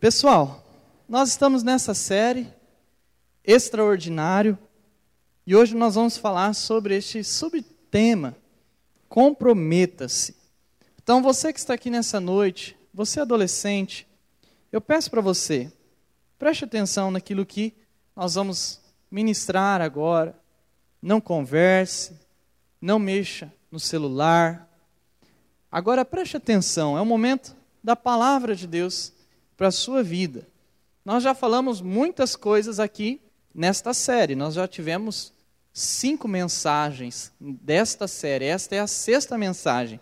Pessoal, nós estamos nessa série extraordinário e hoje nós vamos falar sobre este subtema comprometa-se. Então, você que está aqui nessa noite, você adolescente, eu peço para você, preste atenção naquilo que nós vamos ministrar agora. Não converse, não mexa no celular. Agora preste atenção, é o momento da palavra de Deus para a sua vida. Nós já falamos muitas coisas aqui nesta série. Nós já tivemos cinco mensagens desta série. Esta é a sexta mensagem.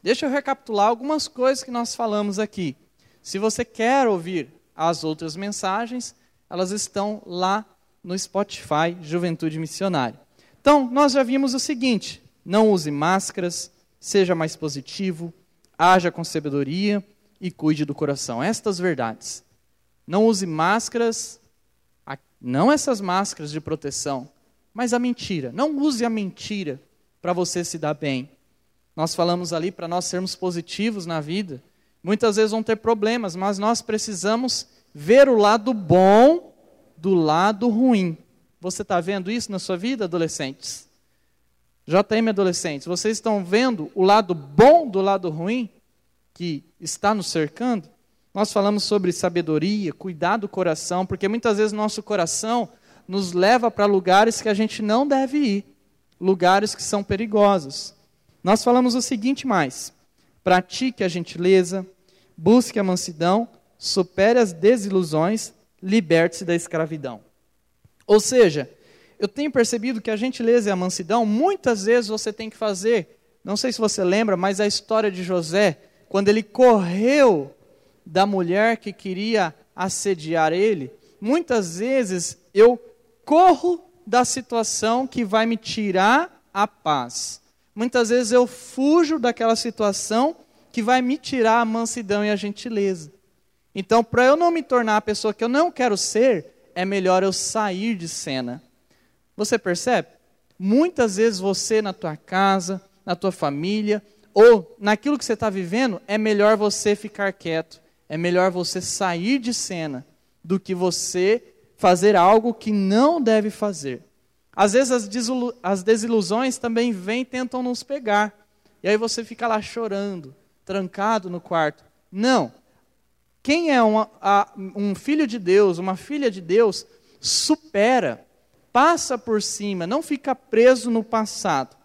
Deixa eu recapitular algumas coisas que nós falamos aqui. Se você quer ouvir as outras mensagens, elas estão lá no Spotify Juventude Missionária. Então, nós já vimos o seguinte: não use máscaras, seja mais positivo, haja com sabedoria, e cuide do coração. Estas verdades. Não use máscaras, não essas máscaras de proteção, mas a mentira. Não use a mentira para você se dar bem. Nós falamos ali para nós sermos positivos na vida. Muitas vezes vão ter problemas, mas nós precisamos ver o lado bom do lado ruim. Você está vendo isso na sua vida, adolescentes? JM adolescentes, vocês estão vendo o lado bom do lado ruim? Que está nos cercando, nós falamos sobre sabedoria, cuidar do coração, porque muitas vezes nosso coração nos leva para lugares que a gente não deve ir, lugares que são perigosos. Nós falamos o seguinte mais: pratique a gentileza, busque a mansidão, supere as desilusões, liberte-se da escravidão. Ou seja, eu tenho percebido que a gentileza e a mansidão, muitas vezes você tem que fazer, não sei se você lembra, mas a história de José, quando ele correu da mulher que queria assediar ele, muitas vezes eu corro da situação que vai me tirar a paz. Muitas vezes eu fujo daquela situação que vai me tirar a mansidão e a gentileza. Então, para eu não me tornar a pessoa que eu não quero ser, é melhor eu sair de cena. Você percebe? Muitas vezes você na tua casa, na tua família, ou naquilo que você está vivendo, é melhor você ficar quieto, é melhor você sair de cena do que você fazer algo que não deve fazer. Às vezes as, as desilusões também vêm e tentam nos pegar. E aí você fica lá chorando, trancado no quarto. Não. Quem é uma, a, um filho de Deus, uma filha de Deus, supera, passa por cima, não fica preso no passado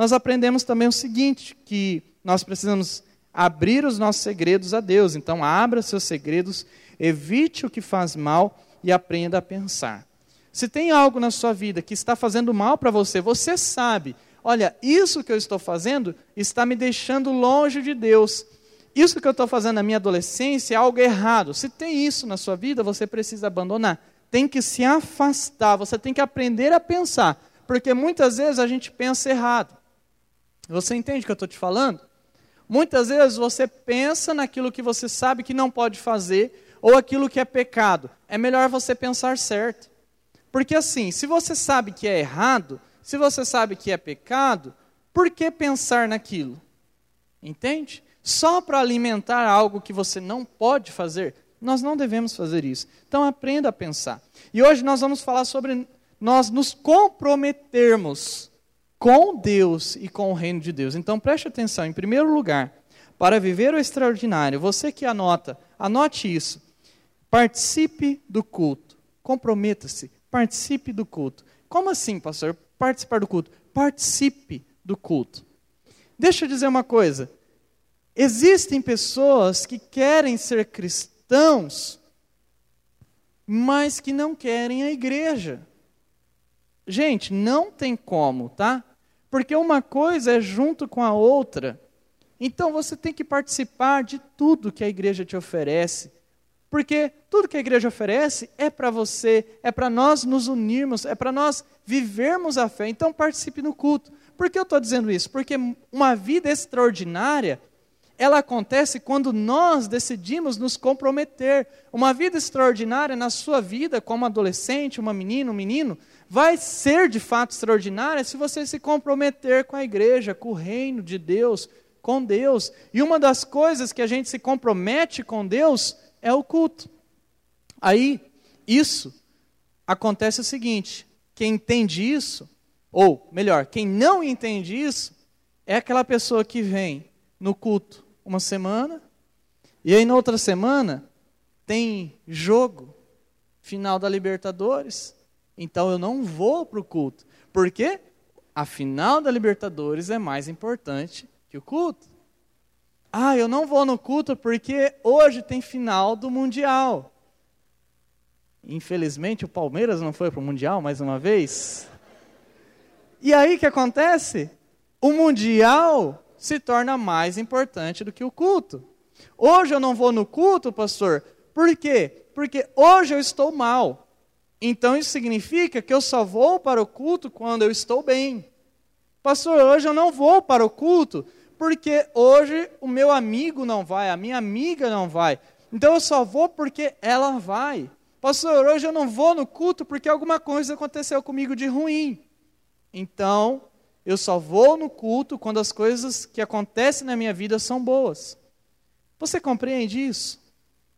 nós aprendemos também o seguinte: que nós precisamos abrir os nossos segredos a Deus. Então, abra seus segredos, evite o que faz mal e aprenda a pensar. Se tem algo na sua vida que está fazendo mal para você, você sabe, olha, isso que eu estou fazendo está me deixando longe de Deus. Isso que eu estou fazendo na minha adolescência é algo errado. Se tem isso na sua vida, você precisa abandonar. Tem que se afastar, você tem que aprender a pensar. Porque muitas vezes a gente pensa errado. Você entende o que eu estou te falando? Muitas vezes você pensa naquilo que você sabe que não pode fazer, ou aquilo que é pecado. É melhor você pensar certo. Porque assim, se você sabe que é errado, se você sabe que é pecado, por que pensar naquilo? Entende? Só para alimentar algo que você não pode fazer, nós não devemos fazer isso. Então aprenda a pensar. E hoje nós vamos falar sobre nós nos comprometermos com Deus e com o reino de Deus. Então preste atenção, em primeiro lugar, para viver o extraordinário, você que anota, anote isso. Participe do culto. Comprometa-se, participe do culto. Como assim, pastor? Participar do culto? Participe do culto. Deixa eu dizer uma coisa. Existem pessoas que querem ser cristãos, mas que não querem a igreja. Gente, não tem como, tá? Porque uma coisa é junto com a outra. Então você tem que participar de tudo que a igreja te oferece. Porque tudo que a igreja oferece é para você, é para nós nos unirmos, é para nós vivermos a fé. Então participe no culto. Por que eu estou dizendo isso? Porque uma vida extraordinária, ela acontece quando nós decidimos nos comprometer. Uma vida extraordinária na sua vida, como adolescente, uma menina, um menino, vai ser de fato extraordinária se você se comprometer com a igreja, com o reino de Deus, com Deus. E uma das coisas que a gente se compromete com Deus é o culto. Aí, isso acontece o seguinte: quem entende isso, ou melhor, quem não entende isso, é aquela pessoa que vem no culto uma semana, e aí na outra semana tem jogo, final da Libertadores, então eu não vou para o culto. Por quê? A final da Libertadores é mais importante que o culto. Ah, eu não vou no culto porque hoje tem final do Mundial. Infelizmente o Palmeiras não foi para o Mundial mais uma vez. E aí o que acontece? O Mundial se torna mais importante do que o culto. Hoje eu não vou no culto, pastor, por quê? Porque hoje eu estou mal. Então isso significa que eu só vou para o culto quando eu estou bem. Pastor, hoje eu não vou para o culto porque hoje o meu amigo não vai, a minha amiga não vai. Então eu só vou porque ela vai. Pastor, hoje eu não vou no culto porque alguma coisa aconteceu comigo de ruim. Então, eu só vou no culto quando as coisas que acontecem na minha vida são boas. Você compreende isso?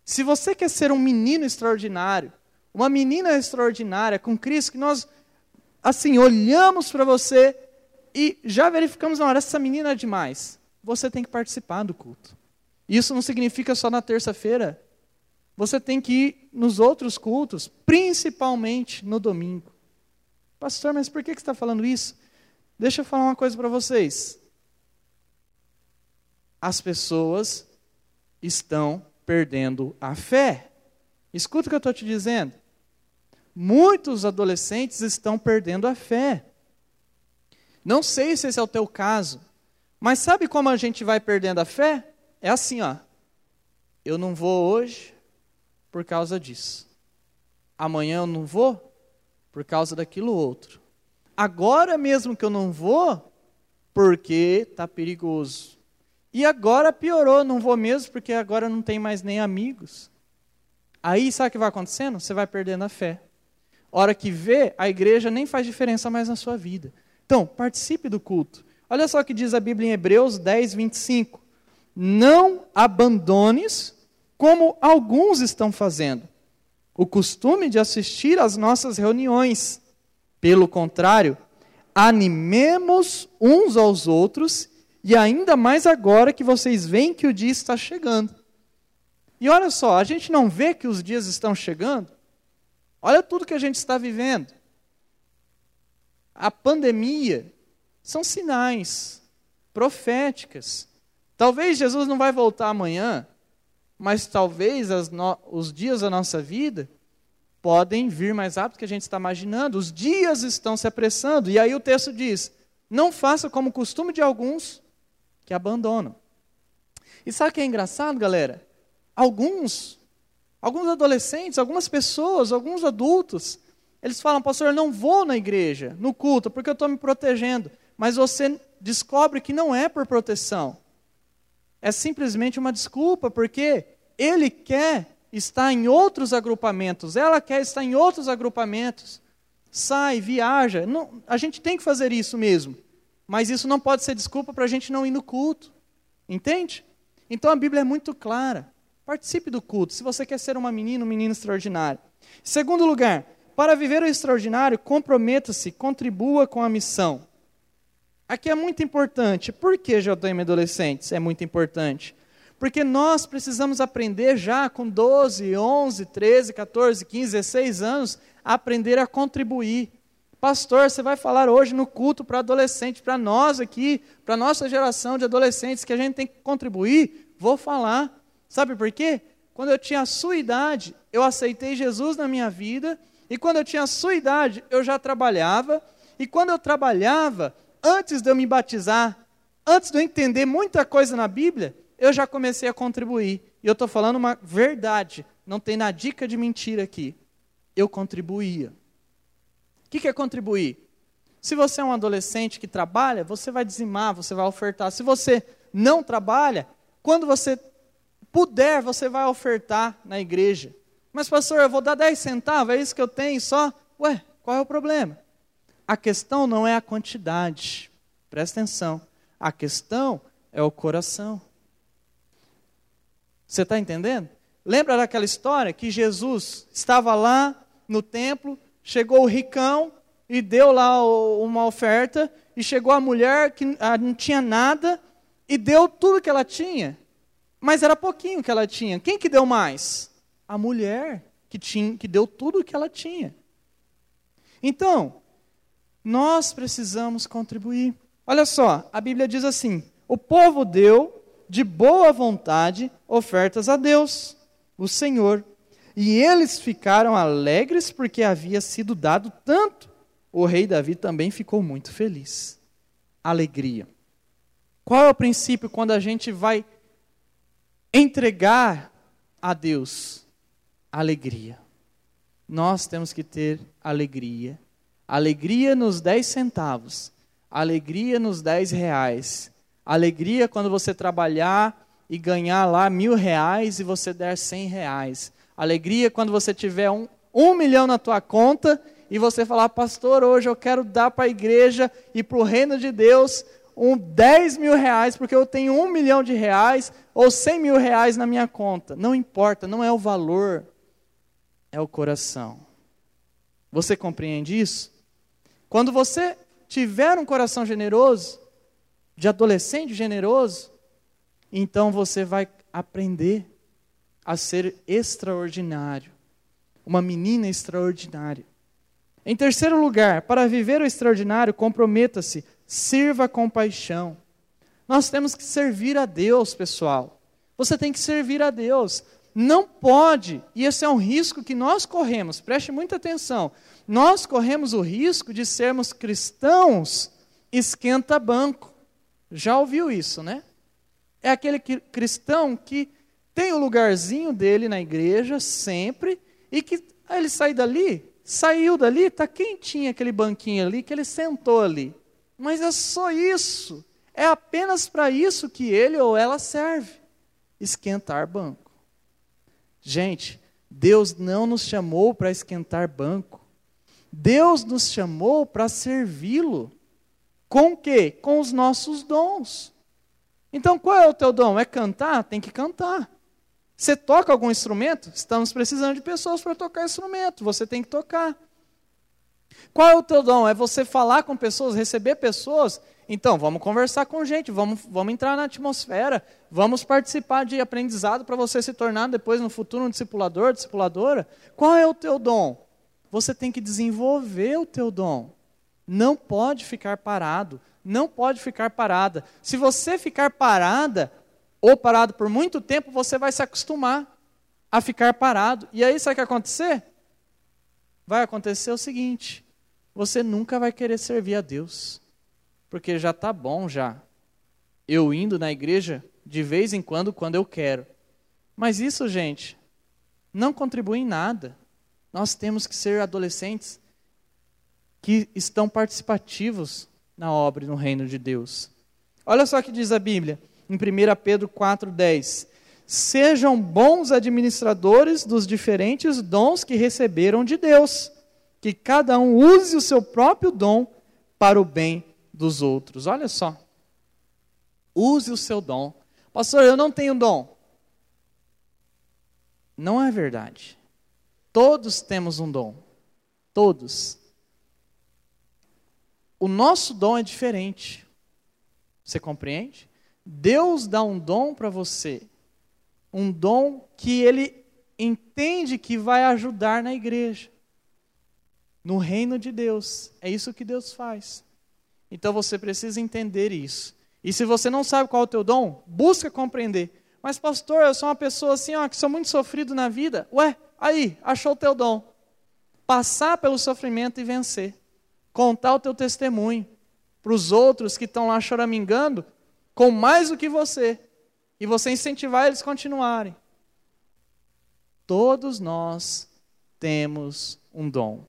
Se você quer ser um menino extraordinário, uma menina extraordinária com Cristo, que nós, assim, olhamos para você e já verificamos, não, essa menina é demais. Você tem que participar do culto. Isso não significa só na terça-feira. Você tem que ir nos outros cultos, principalmente no domingo. Pastor, mas por que você está falando isso? Deixa eu falar uma coisa para vocês. As pessoas estão perdendo a fé. Escuta o que eu estou te dizendo. Muitos adolescentes estão perdendo a fé. Não sei se esse é o teu caso, mas sabe como a gente vai perdendo a fé? É assim, ó. Eu não vou hoje por causa disso. Amanhã eu não vou por causa daquilo outro. Agora mesmo que eu não vou, porque está perigoso. E agora piorou, não vou mesmo porque agora não tem mais nem amigos. Aí sabe o que vai acontecendo? Você vai perdendo a fé. Hora que vê, a igreja nem faz diferença mais na sua vida. Então, participe do culto. Olha só o que diz a Bíblia em Hebreus 10, 25. Não abandones como alguns estão fazendo o costume de assistir às nossas reuniões. Pelo contrário, animemos uns aos outros e ainda mais agora que vocês veem que o dia está chegando. E olha só, a gente não vê que os dias estão chegando? Olha tudo que a gente está vivendo. A pandemia são sinais proféticas. Talvez Jesus não vai voltar amanhã, mas talvez os dias da nossa vida podem vir mais rápido do que a gente está imaginando. Os dias estão se apressando. E aí o texto diz: não faça como costume de alguns que abandonam. E sabe o que é engraçado, galera? Alguns, alguns adolescentes, algumas pessoas, alguns adultos, eles falam, pastor, eu não vou na igreja, no culto, porque eu estou me protegendo. Mas você descobre que não é por proteção. É simplesmente uma desculpa, porque ele quer estar em outros agrupamentos, ela quer estar em outros agrupamentos. Sai, viaja. Não, a gente tem que fazer isso mesmo. Mas isso não pode ser desculpa para a gente não ir no culto. Entende? Então a Bíblia é muito clara. Participe do culto, se você quer ser uma menina, um menino extraordinário. Segundo lugar, para viver o extraordinário, comprometa-se, contribua com a missão. Aqui é muito importante. Por que JM Adolescentes é muito importante? Porque nós precisamos aprender já com 12, 11, 13, 14, 15, 16 anos, a aprender a contribuir. Pastor, você vai falar hoje no culto para adolescentes, para nós aqui, para nossa geração de adolescentes, que a gente tem que contribuir? Vou falar. Sabe por quê? Quando eu tinha a sua idade, eu aceitei Jesus na minha vida, e quando eu tinha a sua idade, eu já trabalhava, e quando eu trabalhava, antes de eu me batizar, antes de eu entender muita coisa na Bíblia, eu já comecei a contribuir. E eu estou falando uma verdade, não tem na dica de mentira aqui. Eu contribuía que, que é contribuir? Se você é um adolescente que trabalha, você vai dizimar, você vai ofertar. Se você não trabalha, quando você puder, você vai ofertar na igreja. Mas, pastor, eu vou dar 10 centavos, é isso que eu tenho só? Ué, qual é o problema? A questão não é a quantidade. Presta atenção. A questão é o coração. Você está entendendo? Lembra daquela história que Jesus estava lá no templo, chegou o ricão e deu lá uma oferta, e chegou a mulher que ah, não tinha nada e deu tudo que ela tinha. Mas era pouquinho que ela tinha. Quem que deu mais? A mulher que tinha, que deu tudo que ela tinha. Então, nós precisamos contribuir. Olha só, a Bíblia diz assim: o povo deu de boa vontade ofertas a Deus, o Senhor, e eles ficaram alegres porque havia sido dado tanto. O rei Davi também ficou muito feliz. Alegria. Qual é o princípio quando a gente vai entregar a Deus? Alegria. Nós temos que ter alegria. Alegria nos 10 centavos. Alegria nos 10 reais. Alegria quando você trabalhar e ganhar lá mil reais e você der cem reais. Alegria quando você tiver um, um milhão na tua conta e você falar, pastor, hoje eu quero dar para a igreja e para o reino de Deus um 10 mil reais, porque eu tenho um milhão de reais ou 100 mil reais na minha conta. Não importa, não é o valor, é o coração. Você compreende isso? Quando você tiver um coração generoso, de adolescente generoso, então você vai aprender a ser extraordinário, uma menina extraordinária. Em terceiro lugar, para viver o extraordinário, comprometa-se Sirva com paixão. Nós temos que servir a Deus, pessoal. Você tem que servir a Deus. Não pode, e esse é um risco que nós corremos, preste muita atenção. Nós corremos o risco de sermos cristãos esquenta-banco. Já ouviu isso, né? É aquele cristão que tem o lugarzinho dele na igreja sempre e que ele sai dali, saiu dali, está quentinho aquele banquinho ali que ele sentou ali. Mas é só isso. É apenas para isso que ele ou ela serve esquentar banco. Gente, Deus não nos chamou para esquentar banco. Deus nos chamou para servi-lo. Com quê? Com os nossos dons. Então, qual é o teu dom? É cantar? Tem que cantar. Você toca algum instrumento? Estamos precisando de pessoas para tocar instrumento. Você tem que tocar. Qual é o teu dom? É você falar com pessoas, receber pessoas? Então, vamos conversar com gente, vamos, vamos entrar na atmosfera, vamos participar de aprendizado para você se tornar depois no futuro um discipulador, discipuladora. Qual é o teu dom? Você tem que desenvolver o teu dom. Não pode ficar parado, não pode ficar parada. Se você ficar parada ou parado por muito tempo, você vai se acostumar a ficar parado. E aí sabe o que vai acontecer? Vai acontecer o seguinte: você nunca vai querer servir a Deus, porque já está bom já. Eu indo na igreja de vez em quando, quando eu quero. Mas isso, gente, não contribui em nada. Nós temos que ser adolescentes que estão participativos na obra e no reino de Deus. Olha só o que diz a Bíblia, em 1 Pedro 4,10. Sejam bons administradores dos diferentes dons que receberam de Deus que cada um use o seu próprio dom para o bem dos outros. Olha só. Use o seu dom. Pastor, eu não tenho dom. Não é verdade. Todos temos um dom. Todos. O nosso dom é diferente. Você compreende? Deus dá um dom para você. Um dom que ele entende que vai ajudar na igreja no reino de Deus. É isso que Deus faz. Então você precisa entender isso. E se você não sabe qual é o teu dom, busca compreender. Mas pastor, eu sou uma pessoa assim, ó, que sou muito sofrido na vida. Ué, aí, achou o teu dom. Passar pelo sofrimento e vencer. Contar o teu testemunho para os outros que estão lá choramingando com mais do que você. E você incentivar eles a continuarem. Todos nós temos um dom.